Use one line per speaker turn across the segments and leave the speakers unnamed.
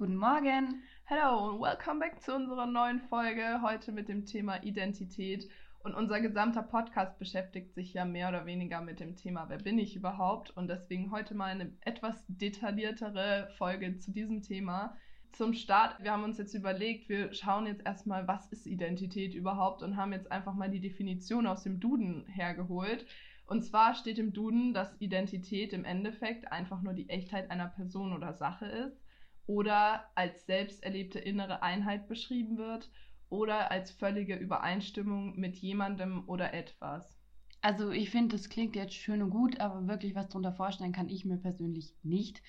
Guten Morgen.
Hello und welcome back zu unserer neuen Folge. Heute mit dem Thema Identität. Und unser gesamter Podcast beschäftigt sich ja mehr oder weniger mit dem Thema, wer bin ich überhaupt? Und deswegen heute mal eine etwas detailliertere Folge zu diesem Thema. Zum Start, wir haben uns jetzt überlegt, wir schauen jetzt erstmal, was ist Identität überhaupt und haben jetzt einfach mal die Definition aus dem Duden hergeholt. Und zwar steht im Duden, dass Identität im Endeffekt einfach nur die Echtheit einer Person oder Sache ist oder als selbst erlebte innere Einheit beschrieben wird oder als völlige Übereinstimmung mit jemandem oder etwas.
Also ich finde, das klingt jetzt schön und gut, aber wirklich was darunter vorstellen kann ich mir persönlich nicht.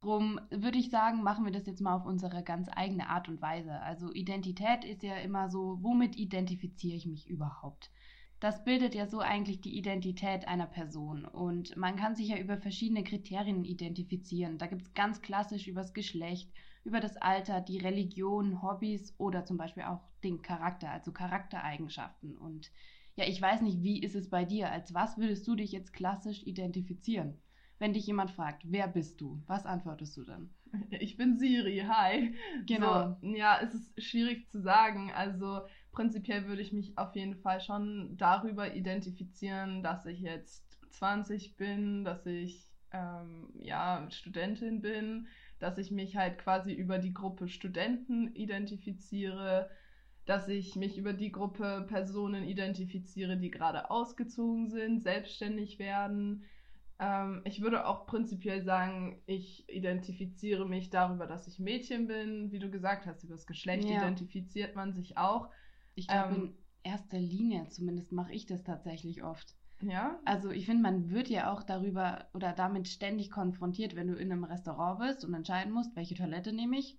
Drum würde ich sagen, machen wir das jetzt mal auf unsere ganz eigene Art und Weise. Also Identität ist ja immer so, womit identifiziere ich mich überhaupt? Das bildet ja so eigentlich die Identität einer Person. Und man kann sich ja über verschiedene Kriterien identifizieren. Da gibt es ganz klassisch übers Geschlecht, über das Alter, die Religion, Hobbys oder zum Beispiel auch den Charakter, also Charaktereigenschaften. Und ja, ich weiß nicht, wie ist es bei dir? Als was würdest du dich jetzt klassisch identifizieren? Wenn dich jemand fragt, wer bist du? Was antwortest du dann?
Ich bin Siri, hi.
Genau.
So, ja, es ist schwierig zu sagen. Also prinzipiell würde ich mich auf jeden Fall schon darüber identifizieren, dass ich jetzt 20 bin, dass ich ähm, ja Studentin bin, dass ich mich halt quasi über die Gruppe Studenten identifiziere, dass ich mich über die Gruppe Personen identifiziere, die gerade ausgezogen sind, selbstständig werden. Ähm, ich würde auch prinzipiell sagen, ich identifiziere mich darüber, dass ich Mädchen bin. Wie du gesagt hast, über das Geschlecht
Ja.
identifiziert man sich auch.
Ich glaube,
Ähm,
in erster Linie zumindest mache ich das tatsächlich oft.
Ja,
Also ich finde, man wird ja auch darüber oder damit ständig konfrontiert, wenn du in einem Restaurant bist und entscheiden musst, welche Toilette nehme ich?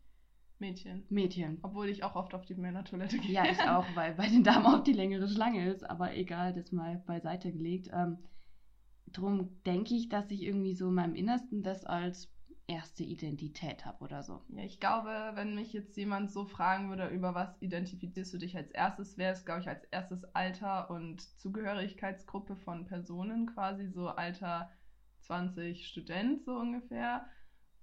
Mädchen.
Mädchen.
Obwohl ich auch oft auf die Männertoilette gehe.
Ja, ich auch, weil bei den Damen auch die längere Schlange ist, aber egal, das mal beiseite gelegt. Ähm, drum denke ich, dass ich irgendwie so in meinem Innersten das als erste Identität habe oder so.
Ja, ich glaube, wenn mich jetzt jemand so fragen würde, über was identifizierst du dich als erstes, wäre es, glaube ich, als erstes Alter und Zugehörigkeitsgruppe von Personen quasi, so Alter 20 Student so ungefähr.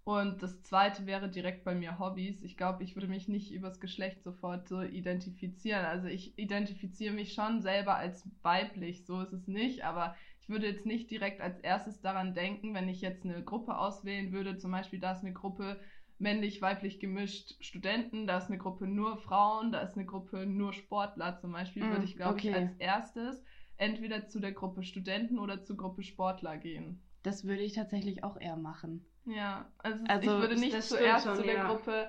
Und das zweite wäre direkt bei mir Hobbys. Ich glaube, ich würde mich nicht übers Geschlecht sofort so identifizieren. Also ich identifiziere mich schon selber als weiblich, so ist es nicht, aber ich würde jetzt nicht direkt als erstes daran denken, wenn ich jetzt eine Gruppe auswählen würde, zum Beispiel da ist eine Gruppe männlich, weiblich gemischt Studenten, da ist eine Gruppe nur Frauen, da ist eine Gruppe nur Sportler zum Beispiel,
Mm,
würde ich, glaube ich,
okay.
als erstes entweder zu der Gruppe Studenten oder zur Gruppe Sportler gehen.
Das würde ich tatsächlich auch eher machen.
Ja, also,
Also,
ich würde nicht zuerst
schon,
zu der
ja.
Gruppe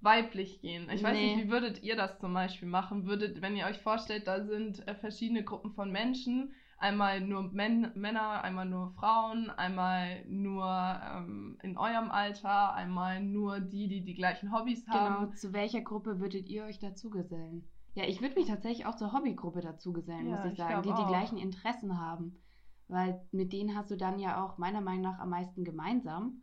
weiblich gehen. Ich weiß
Nee.
nicht, wie würdet ihr das zum Beispiel machen? Würdet, wenn ihr euch vorstellt, da sind äh, verschiedene Gruppen von Menschen, einmal nur Män Männer, einmal nur Frauen, einmal nur ähm, in eurem Alter, einmal nur die, die die gleichen Hobbys haben.
Genau, zu welcher Gruppe würdet ihr euch dazugesellen? Ja, ich würde mich tatsächlich auch zur Hobbygruppe dazugesellen,
Ja,
muss ich sagen, die die
auch.
gleichen Interessen haben. Weil mit denen hast du dann ja auch meiner Meinung nach am meisten gemeinsam.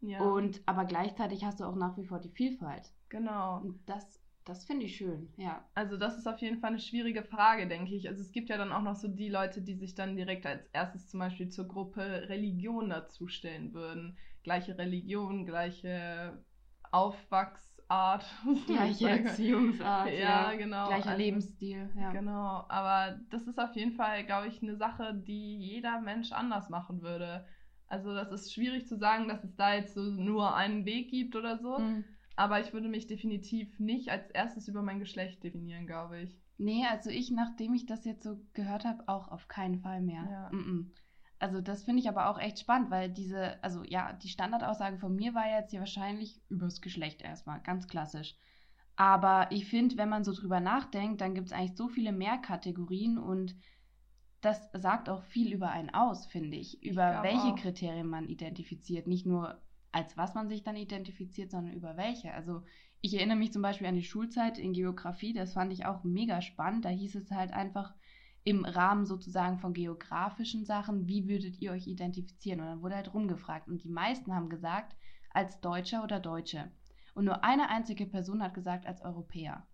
Ja,
Und aber gleichzeitig hast du auch nach wie vor die Vielfalt.
genau.
Und das, das finde ich schön, ja.
Also das ist auf jeden Fall eine schwierige Frage, denke ich. Also es gibt ja dann auch noch so die Leute, die sich dann direkt als erstes zum Beispiel zur Gruppe Religion dazustellen würden. Gleiche Religion, gleiche Aufwachsart.
Gleiche Erziehungsart,
Ja, genau.
Gleicher
Also-
Lebensstil, ja.
Genau, aber das ist auf jeden Fall, glaube ich, eine Sache, die jeder Mensch anders machen würde. Also das ist schwierig zu sagen, dass es da jetzt so nur einen Weg gibt oder so.
Mhm.
Aber ich würde mich definitiv nicht als erstes über mein Geschlecht definieren, glaube ich.
Nee, also ich, nachdem ich das jetzt so gehört habe, auch auf keinen Fall mehr.
Ja.
Mm-mm. Also das finde ich aber auch echt spannend, weil diese, also ja, die Standardaussage von mir war jetzt hier wahrscheinlich übers Geschlecht erstmal, ganz klassisch. Aber ich finde, wenn man so drüber nachdenkt, dann gibt es eigentlich so viele mehr Kategorien und das sagt auch viel über einen aus, finde ich. Über
glaub
welche
auch.
Kriterien man identifiziert. Nicht nur als was man sich dann identifiziert, sondern über welche. Also ich erinnere mich zum Beispiel an die Schulzeit in Geografie, das fand ich auch mega spannend. Da hieß es halt einfach im Rahmen sozusagen von geografischen Sachen, wie würdet ihr euch identifizieren? Und dann wurde halt rumgefragt. Und die meisten haben gesagt, als Deutscher oder Deutsche. Und nur eine einzige Person hat gesagt, als Europäer.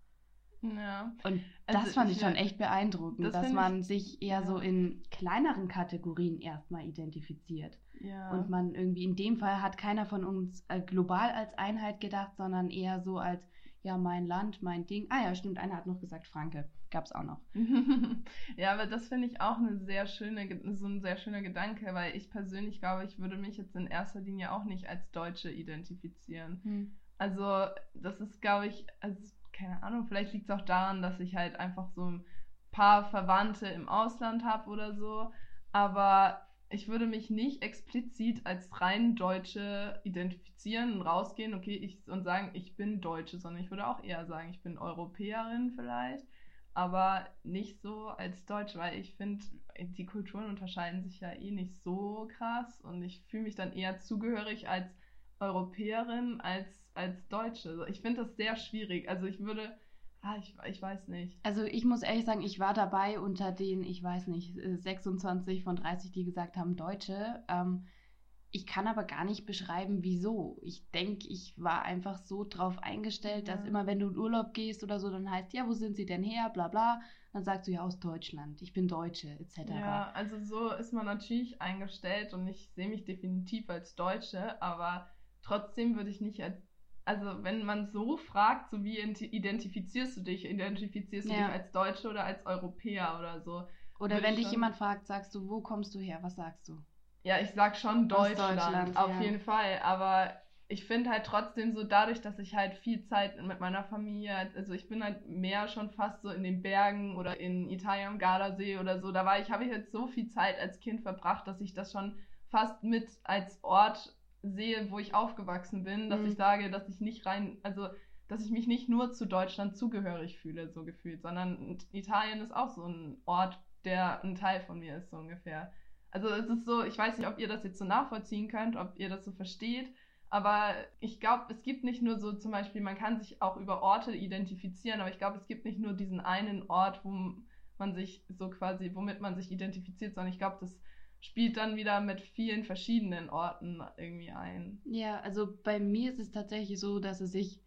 Ja.
Und
Also
das fand ich
ich-
schon echt beeindruckend,
das
dass man sich eher
ja.
so in kleineren Kategorien erstmal identifiziert.
Ja.
Und man irgendwie in dem Fall hat keiner von uns äh, global als Einheit gedacht, sondern eher so als, ja, mein Land, mein Ding. Ah ja, stimmt, einer hat noch gesagt Franke. Gab es auch noch.
ja, aber das finde ich auch eine sehr schöne, so ein sehr schöner Gedanke, weil ich persönlich glaube, ich würde mich jetzt in erster Linie auch nicht als Deutsche identifizieren.
Hm.
Also, das ist, glaube ich, also, keine Ahnung, vielleicht liegt es auch daran, dass ich halt einfach so ein paar Verwandte im Ausland habe oder so. Aber ich würde mich nicht explizit als rein Deutsche identifizieren und rausgehen, okay, ich, und sagen, ich bin Deutsche, sondern ich würde auch eher sagen, ich bin Europäerin vielleicht, aber nicht so als Deutsche, weil ich finde, die Kulturen unterscheiden sich ja eh nicht so krass und ich fühle mich dann eher zugehörig als Europäerin als als Deutsche. Also ich finde das sehr schwierig. Also ich würde Ah, ich, ich weiß nicht.
Also ich muss ehrlich sagen, ich war dabei unter den, ich weiß nicht, 26 von 30, die gesagt haben Deutsche. Ähm, ich kann aber gar nicht beschreiben, wieso. Ich denke, ich war einfach so drauf eingestellt, ja. dass immer, wenn du in Urlaub gehst oder so, dann heißt, ja, wo sind sie denn her, bla bla. Dann sagst du ja aus Deutschland, ich bin Deutsche, etc.
Ja, also so ist man natürlich eingestellt und ich sehe mich definitiv als Deutsche, aber trotzdem würde ich nicht als also wenn man so fragt, so wie identifizierst du dich? Identifizierst du ja. dich als Deutsche oder als Europäer oder so?
Oder wenn dich schon... jemand fragt, sagst du, wo kommst du her? Was sagst du?
Ja, ich sag schon Deutschland, Deutschland auf ja. jeden Fall. Aber ich finde halt trotzdem so, dadurch, dass ich halt viel Zeit mit meiner Familie, also ich bin halt mehr schon fast so in den Bergen oder in Italien am Gardasee oder so, da war ich, habe ich jetzt so viel Zeit als Kind verbracht, dass ich das schon fast mit als Ort sehe, wo ich aufgewachsen bin, dass mhm. ich sage, dass ich nicht rein, also dass ich mich nicht nur zu Deutschland zugehörig fühle, so gefühlt, sondern Italien ist auch so ein Ort, der ein Teil von mir ist, so ungefähr. Also es ist so, ich weiß nicht, ob ihr das jetzt so nachvollziehen könnt, ob ihr das so versteht, aber ich glaube, es gibt nicht nur so zum Beispiel, man kann sich auch über Orte identifizieren, aber ich glaube, es gibt nicht nur diesen einen Ort, wo man sich so quasi, womit man sich identifiziert, sondern ich glaube, das spielt dann wieder mit vielen verschiedenen Orten irgendwie ein.
Ja, also bei mir ist es tatsächlich so, dass es sich,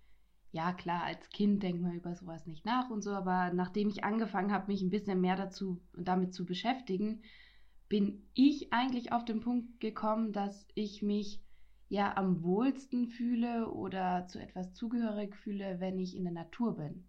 ja klar, als Kind denkt man über sowas nicht nach und so, aber nachdem ich angefangen habe, mich ein bisschen mehr dazu damit zu beschäftigen, bin ich eigentlich auf den Punkt gekommen, dass ich mich ja am wohlsten fühle oder zu etwas zugehörig fühle, wenn ich in der Natur bin.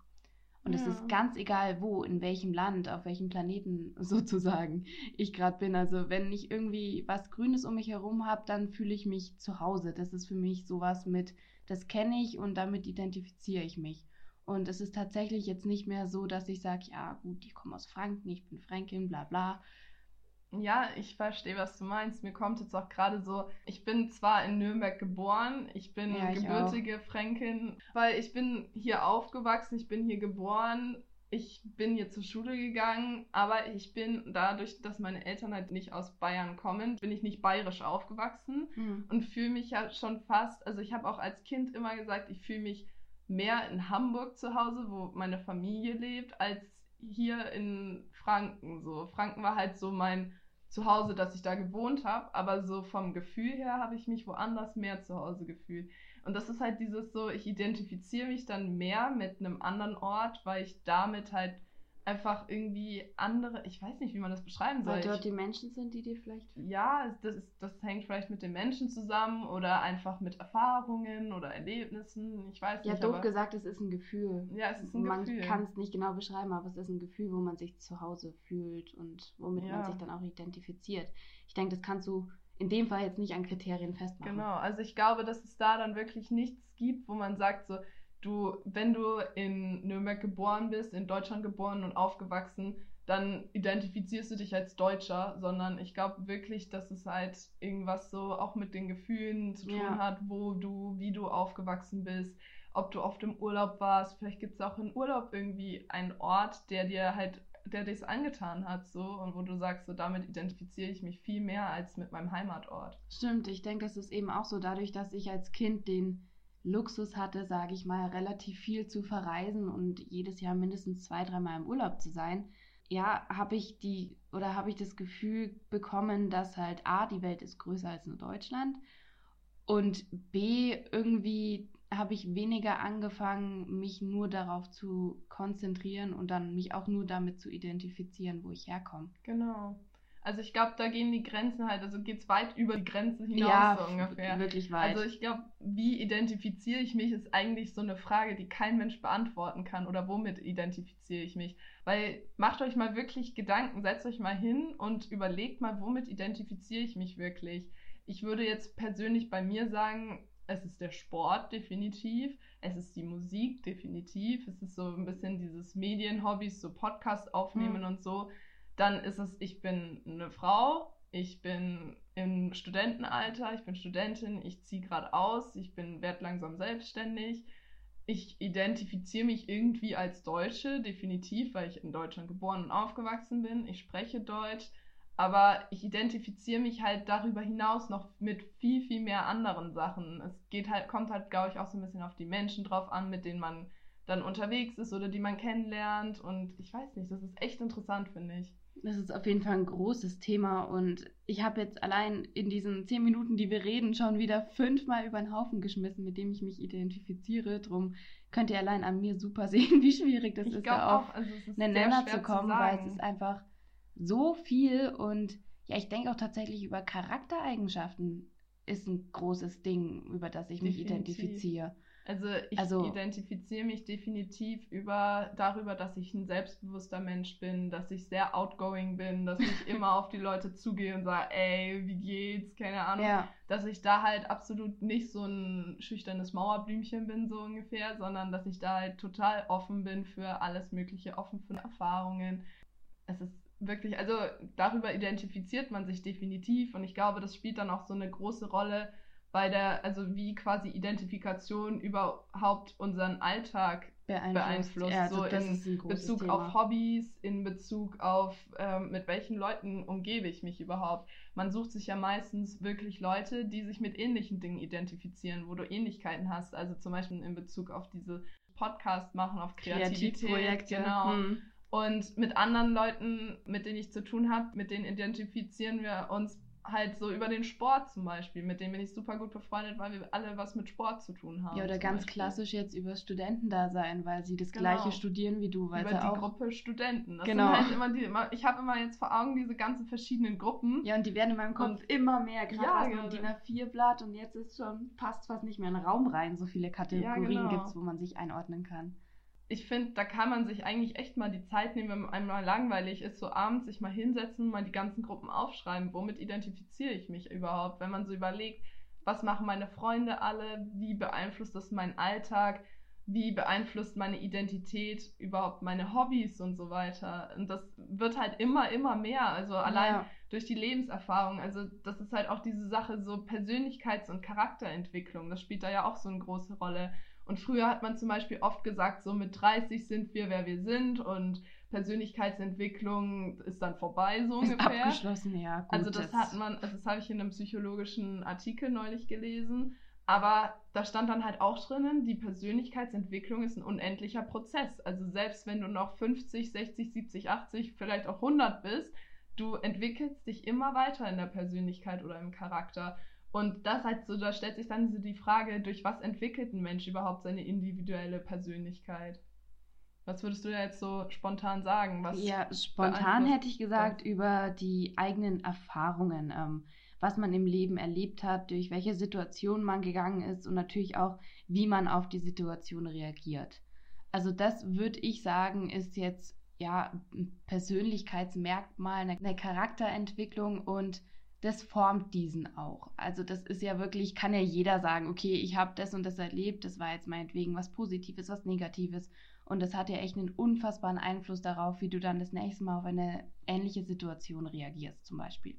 Und ja. es ist ganz egal, wo, in welchem Land, auf welchem Planeten sozusagen ich gerade bin. Also wenn ich irgendwie was Grünes um mich herum habe, dann fühle ich mich zu Hause. Das ist für mich sowas mit, das kenne ich und damit identifiziere ich mich. Und es ist tatsächlich jetzt nicht mehr so, dass ich sage, ja gut, ich komme aus Franken, ich bin Fränkin, bla bla,
ja, ich verstehe, was du meinst. Mir kommt jetzt auch gerade so, ich bin zwar in Nürnberg geboren, ich bin ja, ich gebürtige auch. Fränkin, weil ich bin hier aufgewachsen, ich bin hier geboren, ich bin hier zur Schule gegangen, aber ich bin dadurch, dass meine Eltern halt nicht aus Bayern kommen, bin ich nicht bayerisch aufgewachsen mhm. und fühle mich ja schon fast, also ich habe auch als Kind immer gesagt, ich fühle mich mehr in Hamburg zu Hause, wo meine Familie lebt, als hier in Franken. So, Franken war halt so mein zu Hause, dass ich da gewohnt habe, aber so vom Gefühl her habe ich mich woanders mehr zu Hause gefühlt. Und das ist halt dieses so, ich identifiziere mich dann mehr mit einem anderen Ort, weil ich damit halt einfach irgendwie andere, ich weiß nicht, wie man das beschreiben soll.
Weil dort die Menschen sind, die dir vielleicht.
Ja, das, ist, das hängt vielleicht mit den Menschen zusammen oder einfach mit Erfahrungen oder Erlebnissen. Ich weiß
ja,
nicht.
Ja, doof gesagt, es ist ein Gefühl.
Ja, es ist ein
man
Gefühl.
Man kann es nicht genau beschreiben, aber es ist ein Gefühl, wo man sich zu Hause fühlt und womit ja. man sich dann auch identifiziert. Ich denke, das kannst du in dem Fall jetzt nicht an Kriterien festmachen.
Genau, also ich glaube, dass es da dann wirklich nichts gibt, wo man sagt so, du, wenn du in Nürnberg geboren bist, in Deutschland geboren und aufgewachsen, dann identifizierst du dich als Deutscher, sondern ich glaube wirklich, dass es halt irgendwas so auch mit den Gefühlen zu tun ja. hat, wo du, wie du aufgewachsen bist, ob du oft im Urlaub warst. Vielleicht gibt es auch im Urlaub irgendwie einen Ort, der dir halt, der es angetan hat, so und wo du sagst, so damit identifiziere ich mich viel mehr als mit meinem Heimatort.
Stimmt, ich denke, das ist eben auch so, dadurch, dass ich als Kind den Luxus hatte, sage ich mal, relativ viel zu verreisen und jedes Jahr mindestens zwei, dreimal im Urlaub zu sein, ja, habe ich die oder habe ich das Gefühl bekommen, dass halt A, die Welt ist größer als nur Deutschland und B, irgendwie habe ich weniger angefangen, mich nur darauf zu konzentrieren und dann mich auch nur damit zu identifizieren, wo ich herkomme.
Genau. Also ich glaube, da gehen die Grenzen halt, also geht es weit über die Grenze hinaus
Ja,
so ungefähr.
wirklich weit.
Also ich glaube, wie identifiziere ich mich, ist eigentlich so eine Frage, die kein Mensch beantworten kann. Oder womit identifiziere ich mich? Weil macht euch mal wirklich Gedanken, setzt euch mal hin und überlegt mal, womit identifiziere ich mich wirklich. Ich würde jetzt persönlich bei mir sagen, es ist der Sport definitiv, es ist die Musik definitiv, es ist so ein bisschen dieses Medienhobbys, so Podcast aufnehmen
Mhm.
und so. Dann ist es, ich bin eine Frau, ich bin im Studentenalter, ich bin Studentin, ich ziehe gerade aus, ich bin werd langsam selbstständig. Ich identifiziere mich irgendwie als Deutsche, definitiv, weil ich in Deutschland geboren und aufgewachsen bin. Ich spreche Deutsch, aber ich identifiziere mich halt darüber hinaus noch mit viel, viel mehr anderen Sachen. Es geht halt, kommt halt, glaube ich, auch so ein bisschen auf die Menschen drauf an, mit denen man dann unterwegs ist oder die man kennenlernt. Und ich weiß nicht, das ist echt interessant, finde ich.
Das ist auf jeden Fall ein großes Thema und ich habe jetzt allein in diesen zehn Minuten, die wir reden, schon wieder fünfmal über den Haufen geschmissen, mit dem ich mich identifiziere. Drum könnt ihr allein an mir super sehen, wie schwierig das
ich
ist, da auf
auch, also ist
einen Nenner zu kommen, weil es ist einfach so viel und ja, ich denke auch tatsächlich über Charaktereigenschaften ist ein großes Ding, über das ich mich
Definitiv.
identifiziere.
Also ich
Also-
identifiziere mich definitiv über darüber, dass ich ein selbstbewusster Mensch bin, dass ich sehr outgoing bin, dass ich immer auf die Leute zugehe und sage, ey, wie geht's? Keine Ahnung.
Ja,
Dass ich da halt absolut nicht so ein schüchternes Mauerblümchen bin, so ungefähr, sondern dass ich da halt total offen bin für alles Mögliche, offen für Erfahrungen. Es ist wirklich, also darüber identifiziert man sich definitiv und ich glaube, das spielt dann auch so eine große Rolle bei der, also wie quasi Identifikation überhaupt unseren Alltag
beeinflusst.
beeinflusst,
Ja,
so
das
in Bezug
Thema.
auf Hobbys, in Bezug auf ähm, mit welchen Leuten umgebe ich mich überhaupt. Man sucht sich ja meistens wirklich Leute, die sich mit ähnlichen Dingen identifizieren, wo du Ähnlichkeiten hast. Also zum Beispiel in Bezug auf diese Podcast machen, auf Kreativität,
Kreativprojekte.
genau.
Hm.
Und mit anderen Leuten, mit denen ich zu tun habe, mit denen identifizieren wir uns halt so über den Sport zum Beispiel. Mit denen bin ich super gut befreundet, weil wir alle was mit Sport zu tun haben.
Ja, oder ganz
Beispiel.
klassisch jetzt über Studentendasein, weil sie das
Genau.
gleiche studieren wie du, weil
über
sie
die
auch.
Gruppe Studenten. Das
Genau.
halt immer die, immer, ich habe immer jetzt vor Augen diese ganzen verschiedenen Gruppen.
Ja, und die werden in meinem Kopf
Und-
immer mehr. Gerade
Ja, gerade.
DIN A4-Blatt und jetzt ist schon, passt fast nicht mehr in den Raum rein. So viele Kategorien
genau.
gibt es, wo man sich einordnen kann.
Ich finde, da kann man sich eigentlich echt mal die Zeit nehmen, wenn einem mal langweilig ist, so abends sich mal hinsetzen und mal die ganzen Gruppen aufschreiben. Womit identifiziere ich mich überhaupt? Wenn man so überlegt, was machen meine Freunde alle? Wie beeinflusst das meinen Alltag? Wie beeinflusst meine Identität überhaupt meine Hobbys und so weiter? Und das wird halt immer, immer mehr. Also allein
Ja.
durch die Lebenserfahrung. Also das ist halt auch diese Sache so Persönlichkeits- und Charakterentwicklung. Das spielt da ja auch so eine große Rolle. Und früher hat man zum Beispiel oft gesagt, so mit 30 sind wir, wer wir sind und Persönlichkeitsentwicklung ist dann vorbei, so
Ist
ungefähr.
abgeschlossen, ja. Gut,
Also das hat man, also das habe ich in einem psychologischen Artikel neulich gelesen. Aber da stand dann halt auch drinnen, die Persönlichkeitsentwicklung ist ein unendlicher Prozess. Also selbst wenn du noch 50, 60, 70, 80, vielleicht auch 100 bist, du entwickelst dich immer weiter in der Persönlichkeit oder im Charakter. Und das halt so, da stellt sich dann so die Frage, durch was entwickelt ein Mensch überhaupt seine individuelle Persönlichkeit? Was würdest du da jetzt so spontan sagen? Was
Ja, spontan hätte ich gesagt, über die eigenen Erfahrungen, ähm, was man im Leben erlebt hat, durch welche Situation man gegangen ist und natürlich auch, wie man auf die Situation reagiert. Also das würde ich sagen, ist jetzt ja ein Persönlichkeitsmerkmal, eine, eine Charakterentwicklung und das formt diesen auch. Also das ist ja wirklich, kann ja jeder sagen, okay, ich habe das und das erlebt, das war jetzt meinetwegen was Positives, was Negatives. Und das hat ja echt einen unfassbaren Einfluss darauf, wie du dann das nächste Mal auf eine ähnliche Situation reagierst, zum Beispiel.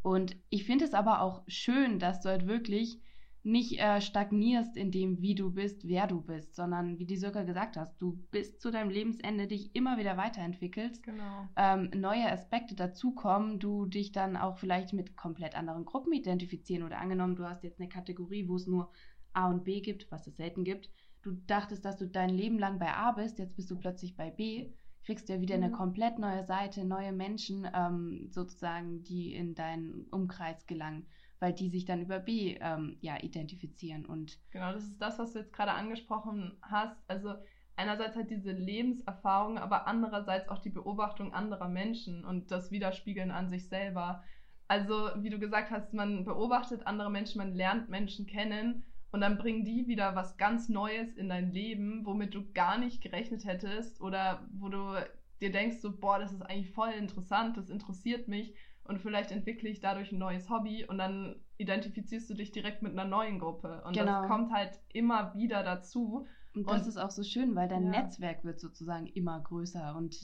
Und ich finde es aber auch schön, dass halt wirklich nicht äh, stagnierst in dem, wie du bist, wer du bist, sondern wie die Sirka gesagt hast, du bis zu deinem Lebensende dich immer wieder weiterentwickelst,
Genau.
ähm, neue Aspekte dazukommen, du dich dann auch vielleicht mit komplett anderen Gruppen identifizieren oder angenommen, du hast jetzt eine Kategorie, wo es nur A und B gibt, was es selten gibt. Du dachtest, dass du dein Leben lang bei A bist, jetzt bist du plötzlich bei B, kriegst ja wieder eine
Mhm.
komplett neue Seite, neue Menschen ähm, sozusagen, die in deinen Umkreis gelangen, weil die sich dann über B ähm, ja identifizieren und
Genau, das ist das, was du jetzt gerade angesprochen hast. Also einerseits halt diese Lebenserfahrung, aber andererseits auch die Beobachtung anderer Menschen und das Widerspiegeln an sich selber. Also, wie du gesagt hast, man beobachtet andere Menschen, man lernt Menschen kennen und dann bringen die wieder was ganz Neues in dein Leben, womit du gar nicht gerechnet hättest oder wo du dir denkst, so, boah, das ist eigentlich voll interessant, das interessiert mich und vielleicht entwickle ich dadurch ein neues Hobby und dann identifizierst du dich direkt mit einer neuen Gruppe. Und genau. das kommt halt immer wieder dazu.
Und das und, ist auch so schön, weil dein ja. Netzwerk wird sozusagen immer größer und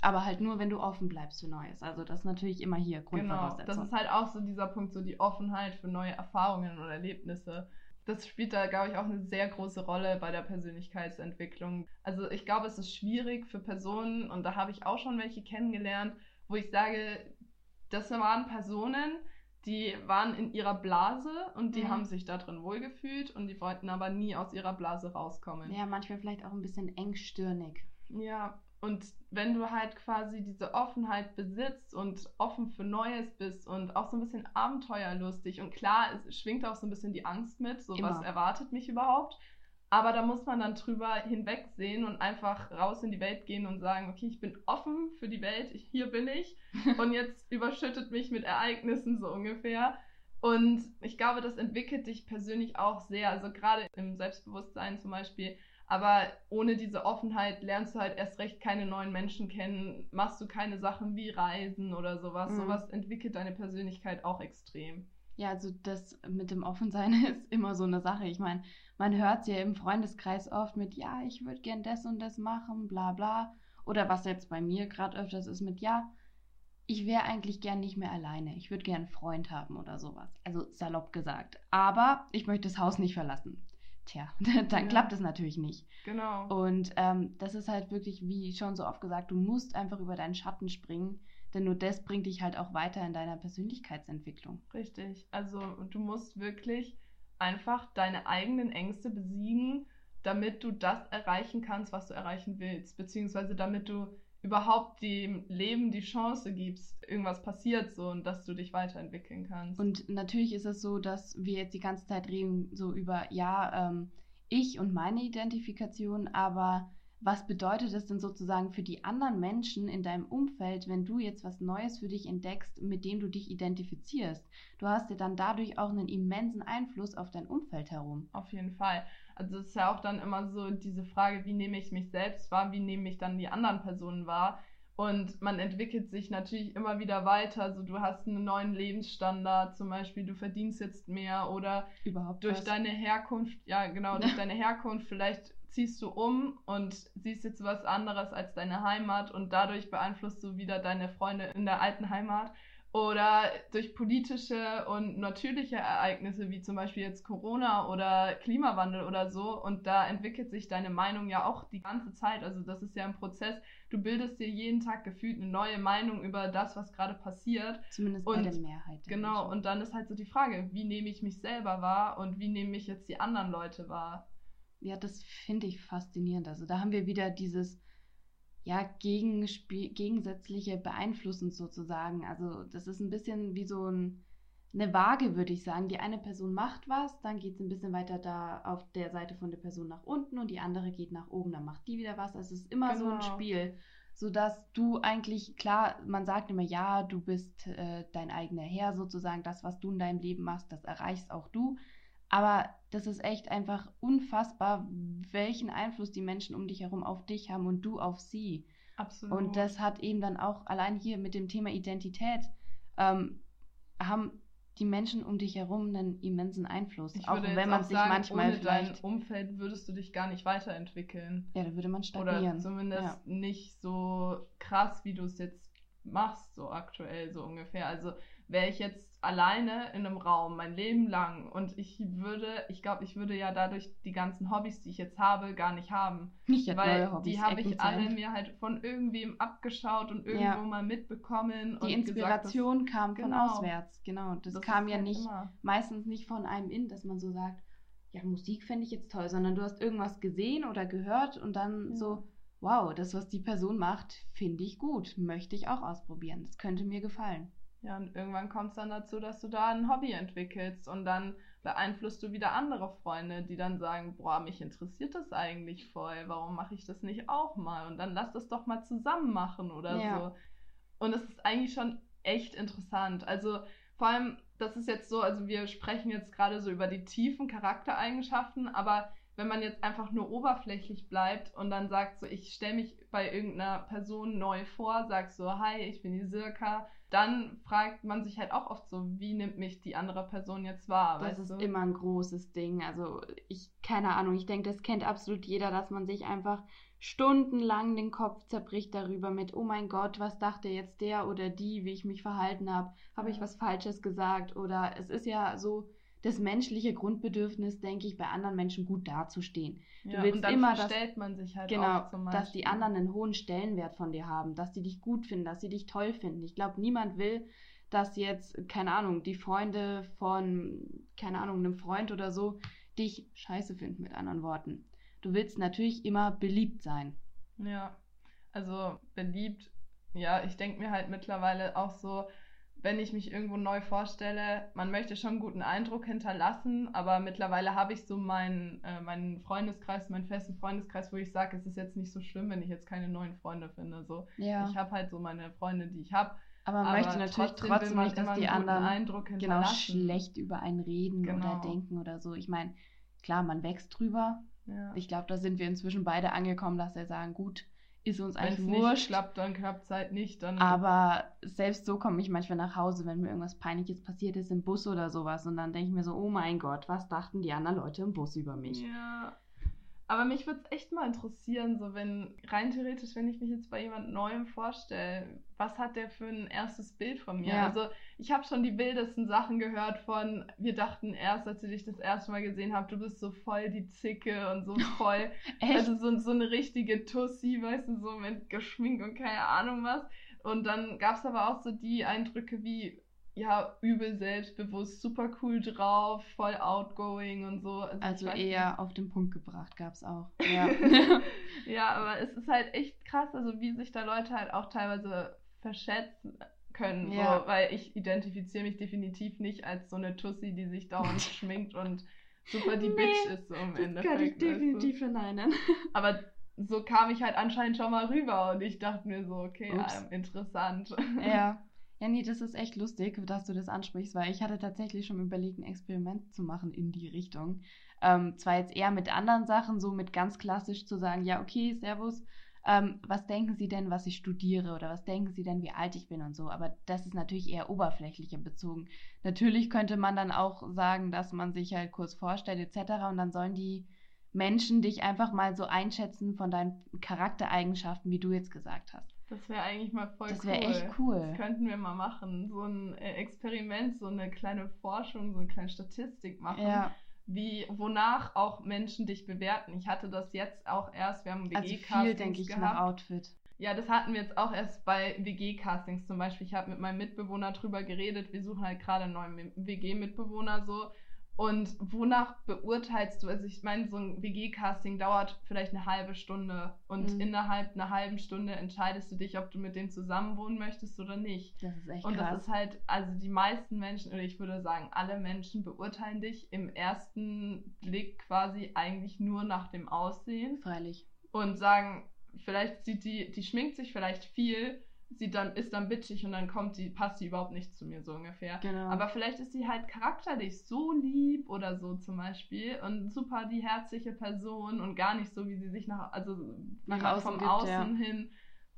aber halt nur, wenn du offen bleibst für Neues. Also das ist natürlich immer hier
Grundvoraussetzung. Genau, das ist halt auch so dieser Punkt, so die Offenheit für neue Erfahrungen oder Erlebnisse. Das spielt da, glaube ich, auch eine sehr große Rolle bei der Persönlichkeitsentwicklung. Also ich glaube, es ist schwierig für Personen, und da habe ich auch schon welche kennengelernt, wo ich sage, das waren Personen, die waren in ihrer Blase und die mhm. haben sich da drin wohlgefühlt und die wollten aber nie aus ihrer Blase rauskommen.
Ja, manchmal vielleicht auch ein bisschen engstirnig.
Ja, und wenn du halt quasi diese Offenheit besitzt und offen für Neues bist und auch so ein bisschen abenteuerlustig und klar, es schwingt auch so ein bisschen die Angst mit, so Immer. was erwartet mich überhaupt. Aber da muss man dann drüber hinwegsehen und einfach raus in die Welt gehen und sagen, okay, ich bin offen für die Welt, ich, hier bin ich und jetzt überschüttet mich mit Ereignissen so ungefähr. Und ich glaube, das entwickelt dich persönlich auch sehr, also gerade im Selbstbewusstsein zum Beispiel. Aber ohne diese Offenheit lernst du halt erst recht keine neuen Menschen kennen, machst du keine Sachen wie Reisen oder sowas. Mhm. Sowas entwickelt deine Persönlichkeit auch extrem.
Ja, also das mit dem Offensein ist immer so eine Sache. Ich meine, man hört es ja im Freundeskreis oft mit, ja, ich würde gern das und das machen, bla bla. Oder was jetzt bei mir gerade öfters ist mit, ja, ich wäre eigentlich gern nicht mehr alleine. Ich würde gern einen Freund haben oder sowas. Also salopp gesagt. Aber ich möchte das Haus nicht verlassen. Tja, dann ja. klappt es natürlich nicht.
Genau.
Und ähm, das ist halt wirklich, wie schon so oft gesagt, du musst einfach über deinen Schatten springen, denn nur das bringt dich halt auch weiter in deiner Persönlichkeitsentwicklung.
Richtig. Also du musst wirklich einfach deine eigenen Ängste besiegen, damit du das erreichen kannst, was du erreichen willst, beziehungsweise damit du überhaupt dem Leben die Chance gibst, irgendwas passiert so und dass du dich weiterentwickeln kannst.
Und natürlich ist es so, dass wir jetzt die ganze Zeit reden so über, ja, ähm, ich und meine Identifikation, aber was bedeutet es denn sozusagen für die anderen Menschen in deinem Umfeld, wenn du jetzt was Neues für dich entdeckst, mit dem du dich identifizierst? Du hast ja dann dadurch auch einen immensen Einfluss auf dein Umfeld herum.
Auf jeden Fall. Also es ist ja auch dann immer so diese Frage, wie nehme ich mich selbst wahr, wie nehme ich dann die anderen Personen wahr? Und man entwickelt sich natürlich immer wieder weiter. Also du hast einen neuen Lebensstandard, zum Beispiel du verdienst jetzt mehr oder
überhaupt
durch was? deine Herkunft, ja genau, durch deine Herkunft vielleicht ziehst du um und siehst jetzt was anderes als deine Heimat und dadurch beeinflusst du wieder deine Freunde in der alten Heimat. Oder durch politische und natürliche Ereignisse wie zum Beispiel jetzt Corona oder Klimawandel oder so. Und da entwickelt sich deine Meinung ja auch die ganze Zeit. Also das ist ja ein Prozess. Du bildest dir jeden Tag gefühlt eine neue Meinung über das, was gerade passiert.
Zumindest
und,
bei der Mehrheit.
Der genau. Menschen. Und dann ist halt so die Frage, wie nehme ich mich selber wahr und wie nehme ich jetzt die anderen Leute wahr?
ja, das finde ich faszinierend. Also da haben wir wieder dieses ja, gegensätzliche Beeinflussen sozusagen. Also das ist ein bisschen wie so ein, eine Waage, würde ich sagen. Die eine Person macht was, dann geht es ein bisschen weiter da auf der Seite von der Person nach unten und die andere geht nach oben, dann macht die wieder was. Also es ist immer genau. so ein genau. Spiel, sodass du eigentlich, klar, man sagt immer, ja, du bist äh, dein eigener Herr sozusagen, das, was du in deinem Leben machst, das erreichst auch du. Aber das ist echt einfach unfassbar, welchen Einfluss die Menschen um dich herum auf dich haben und du auf sie.
Absolut.
Und das hat eben dann auch allein hier mit dem Thema Identität, ähm, haben die Menschen um dich herum einen immensen Einfluss.
Ich auch wenn man auch sich sagen, manchmal ohne vielleicht. dein Umfeld würdest du dich gar nicht weiterentwickeln.
Ja, da würde man stagnieren.
Oder zumindest ja. nicht so krass, wie du es jetzt machst, so aktuell so ungefähr. Also wäre ich jetzt alleine in einem Raum mein Leben lang und ich würde, ich glaube, ich würde ja dadurch die ganzen Hobbys, die ich jetzt habe, gar nicht haben.
Nicht
weil
neue Hobbys,
die habe ich alle mir halt von irgendwem abgeschaut und irgendwo ja. mal mitbekommen.
Die Inspiration gesagt, kam genau, von auswärts, genau. Das, das kam ja halt nicht, immer. meistens nicht von einem in, dass man so sagt, ja, Musik fände ich jetzt toll, sondern du hast irgendwas gesehen oder gehört und dann ja. so, wow, das, was die Person macht, finde ich gut, möchte ich auch ausprobieren. Das könnte mir gefallen.
Ja, und irgendwann kommt es dann dazu, dass du da ein Hobby entwickelst und dann beeinflusst du wieder andere Freunde, die dann sagen, boah, mich interessiert das eigentlich voll, warum mache ich das nicht auch mal? Und dann lass das doch mal zusammen machen oder ja. so. Und es ist eigentlich schon echt interessant. Also vor allem, das ist jetzt so, also wir sprechen jetzt gerade so über die tiefen Charaktereigenschaften, aber wenn man jetzt einfach nur oberflächlich bleibt und dann sagt so, ich stelle mich bei irgendeiner Person neu vor, sag so, hi, ich bin die Sirka, dann fragt man sich halt auch oft so, wie nimmt mich die andere Person jetzt wahr?
Das ist du? immer ein großes Ding. Also ich, keine Ahnung, ich denke, das kennt absolut jeder, dass man sich einfach stundenlang den Kopf zerbricht darüber mit, oh mein Gott, was dachte jetzt der oder die, wie ich mich verhalten habe, habe ich was Falsches gesagt oder es ist ja so, das menschliche Grundbedürfnis, denke ich, bei anderen Menschen gut dazustehen.
Du ja, willst immer, dass, man sich halt
genau, dass die anderen einen hohen Stellenwert von dir haben, dass die dich gut finden, dass sie dich toll finden. Ich glaube, niemand will, dass jetzt, keine Ahnung, die Freunde von, keine Ahnung, einem Freund oder so dich scheiße finden, mit anderen Worten. Du willst natürlich immer beliebt sein.
Ja, also beliebt, ja, ich denke mir halt mittlerweile auch so, wenn ich mich irgendwo neu vorstelle, man möchte schon einen guten Eindruck hinterlassen, aber mittlerweile habe ich so meinen, äh, meinen Freundeskreis, meinen festen Freundeskreis, wo ich sage, es ist jetzt nicht so schlimm, wenn ich jetzt keine neuen Freunde finde. So,
ja.
ich habe halt so meine Freunde, die ich habe.
Aber man aber möchte natürlich trotzdem, trotzdem nicht, dass die anderen genau schlecht über einen reden genau. oder denken oder so. Ich meine, klar, man wächst drüber. Ja. Ich glaube, da sind wir inzwischen beide angekommen, dass wir sagen, gut, ist uns eigentlich Wenn's wurscht.
Nicht klappt, dann klappt es halt nicht. Dann
aber selbst so komme ich manchmal nach Hause, wenn mir irgendwas Peinliches passiert ist im Bus oder sowas. Und dann denke ich mir so, oh mein Gott, was dachten die anderen Leute im Bus über mich?
Ja. Aber mich würde es echt mal interessieren, so wenn, rein theoretisch, wenn ich mich jetzt bei jemand Neuem vorstelle, was hat der für ein erstes Bild von mir? Ja. Also ich habe schon die wildesten Sachen gehört von, wir dachten erst, als wir dich das erste Mal gesehen haben, du bist so voll die Zicke und so voll, also so, so eine richtige Tussi, weißt du, so mit geschminkt und keine Ahnung was. Und dann gab es aber auch so die Eindrücke wie, ja, übel selbstbewusst, super cool drauf, voll outgoing und so.
Also, also eher nicht. auf den Punkt gebracht gab es auch. Ja.
ja, aber es ist halt echt krass, also wie sich da Leute halt auch teilweise verschätzen können. Ja. So, weil ich identifiziere mich definitiv nicht als so eine Tussi, die sich dauernd schminkt und super die nee, Bitch ist so im das Endeffekt.
Kann ich definitiv verneinen.
Aber so kam ich halt anscheinend schon mal rüber und ich dachte mir so, okay, ja, interessant.
Ja. Ja, nee, das ist echt lustig, dass du das ansprichst, weil ich hatte tatsächlich schon überlegt, ein Experiment zu machen in die Richtung. Ähm, zwar jetzt eher mit anderen Sachen, so mit ganz klassisch zu sagen, ja, okay, Servus, ähm, was denken Sie denn, was ich studiere oder was denken Sie denn, wie alt ich bin und so. Aber das ist natürlich eher oberflächlicher bezogen. Natürlich könnte man dann auch sagen, dass man sich halt kurz vorstellt etc. und dann sollen die Menschen dich einfach mal so einschätzen von deinen Charaktereigenschaften, wie du jetzt gesagt hast.
Das wäre eigentlich mal voll
das
cool.
Das wäre echt cool.
Das könnten wir mal machen. So ein äh, Experiment, so eine kleine Forschung, so eine kleine Statistik machen. Ja. Wie, wonach auch Menschen dich bewerten. Ich hatte das jetzt auch erst, wir haben WG-Castings also viel, denke ich, gehabt. nach
Outfit.
Ja, das hatten wir jetzt auch erst bei WG-Castings zum Beispiel. Ich habe mit meinem Mitbewohner drüber geredet. Wir suchen halt gerade einen neuen WG-Mitbewohner so. Und wonach beurteilst du, also ich meine, so ein WG-Casting dauert vielleicht eine halbe Stunde und mhm. innerhalb einer halben Stunde entscheidest du dich, ob du mit dem zusammenwohnen möchtest oder nicht.
Das ist echt
Und
krass.
das ist halt, also die meisten Menschen, oder ich würde sagen, alle Menschen beurteilen dich im ersten Blick quasi eigentlich nur nach dem Aussehen.
Freilich.
Und sagen, vielleicht sieht die, die schminkt sich vielleicht viel, sie dann ist dann bitchig und dann kommt sie, passt sie überhaupt nicht zu mir so ungefähr.
Genau.
Aber vielleicht ist sie halt charakterlich so lieb oder so zum Beispiel und super die herzliche Person und gar nicht so, wie sie sich nach, also nach außen vom gibt, Außen ja. hin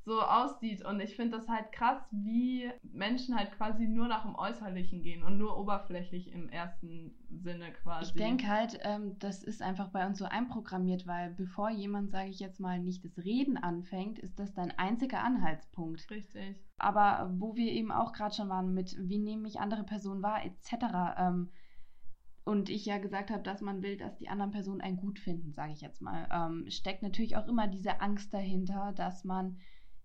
so aussieht. Und ich finde das halt krass, wie Menschen halt quasi nur nach dem Äußerlichen gehen und nur oberflächlich im ersten Sinne quasi.
Ich denke halt, ähm, das ist einfach bei uns so einprogrammiert, weil bevor jemand, sage ich jetzt mal, nicht das Reden anfängt, ist das dein einziger Anhaltspunkt.
Richtig.
Aber wo wir eben auch gerade schon waren mit, wie nehme ich andere Personen wahr, etc. Ähm, und ich ja gesagt habe, dass man will, dass die anderen Personen einen gut finden, sage ich jetzt mal, ähm, steckt natürlich auch immer diese Angst dahinter, dass man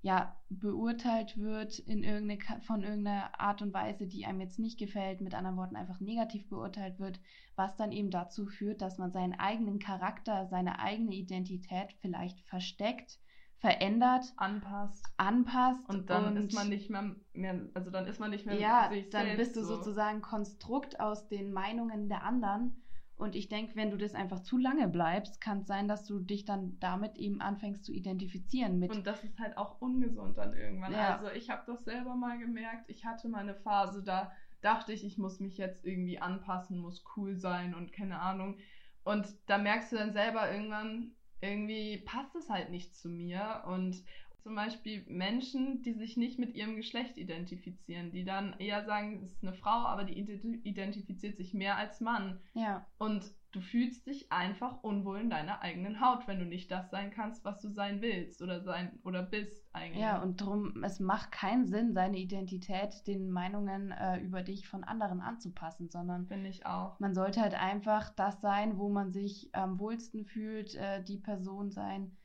ja, beurteilt wird in irgendeine, von irgendeiner Art und Weise, die einem jetzt nicht gefällt, mit anderen Worten einfach negativ beurteilt wird, was dann eben dazu führt, dass man seinen eigenen Charakter, seine eigene Identität vielleicht versteckt, verändert,
anpasst.
anpasst
Und dann ist man nicht mehr, mehr, also dann ist man nicht mehr
ja, dann bist du
so.
sozusagen Konstrukt aus den Meinungen der anderen. Und ich denke, wenn du das einfach zu lange bleibst, kann es sein, dass du dich dann damit eben anfängst zu identifizieren mit.
Und das ist halt auch ungesund dann irgendwann.
Ja.
Also ich habe das selber mal gemerkt. Ich hatte mal eine Phase, da dachte ich, ich muss mich jetzt irgendwie anpassen, muss cool sein und keine Ahnung. Und da merkst du dann selber irgendwann, irgendwie passt es halt nicht zu mir. Und zum Beispiel Menschen, die sich nicht mit ihrem Geschlecht identifizieren, die dann eher sagen, es ist eine Frau, aber die ident- identifiziert sich mehr als Mann.
ja,
Und du fühlst dich einfach unwohl in deiner eigenen Haut, wenn du nicht das sein kannst, was du sein willst oder sein oder bist eigentlich.
ja, und drum, es macht keinen Sinn, seine Identität den Meinungen äh, über dich von anderen anzupassen, sondern
finde ich auch.
man sollte halt einfach das sein, wo man sich am wohlsten fühlt, äh, die Person sein,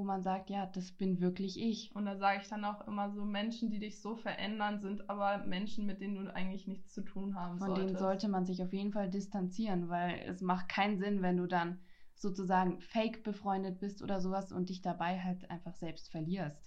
wo man sagt, ja, das bin wirklich ich.
Und da sage ich dann auch immer so, Menschen, die dich so verändern, sind aber Menschen, mit denen du eigentlich nichts zu tun haben
Von
solltest.
denen sollte man sich auf jeden Fall distanzieren, weil es macht keinen Sinn, wenn du dann sozusagen fake befreundet bist oder sowas und dich dabei halt einfach selbst verlierst.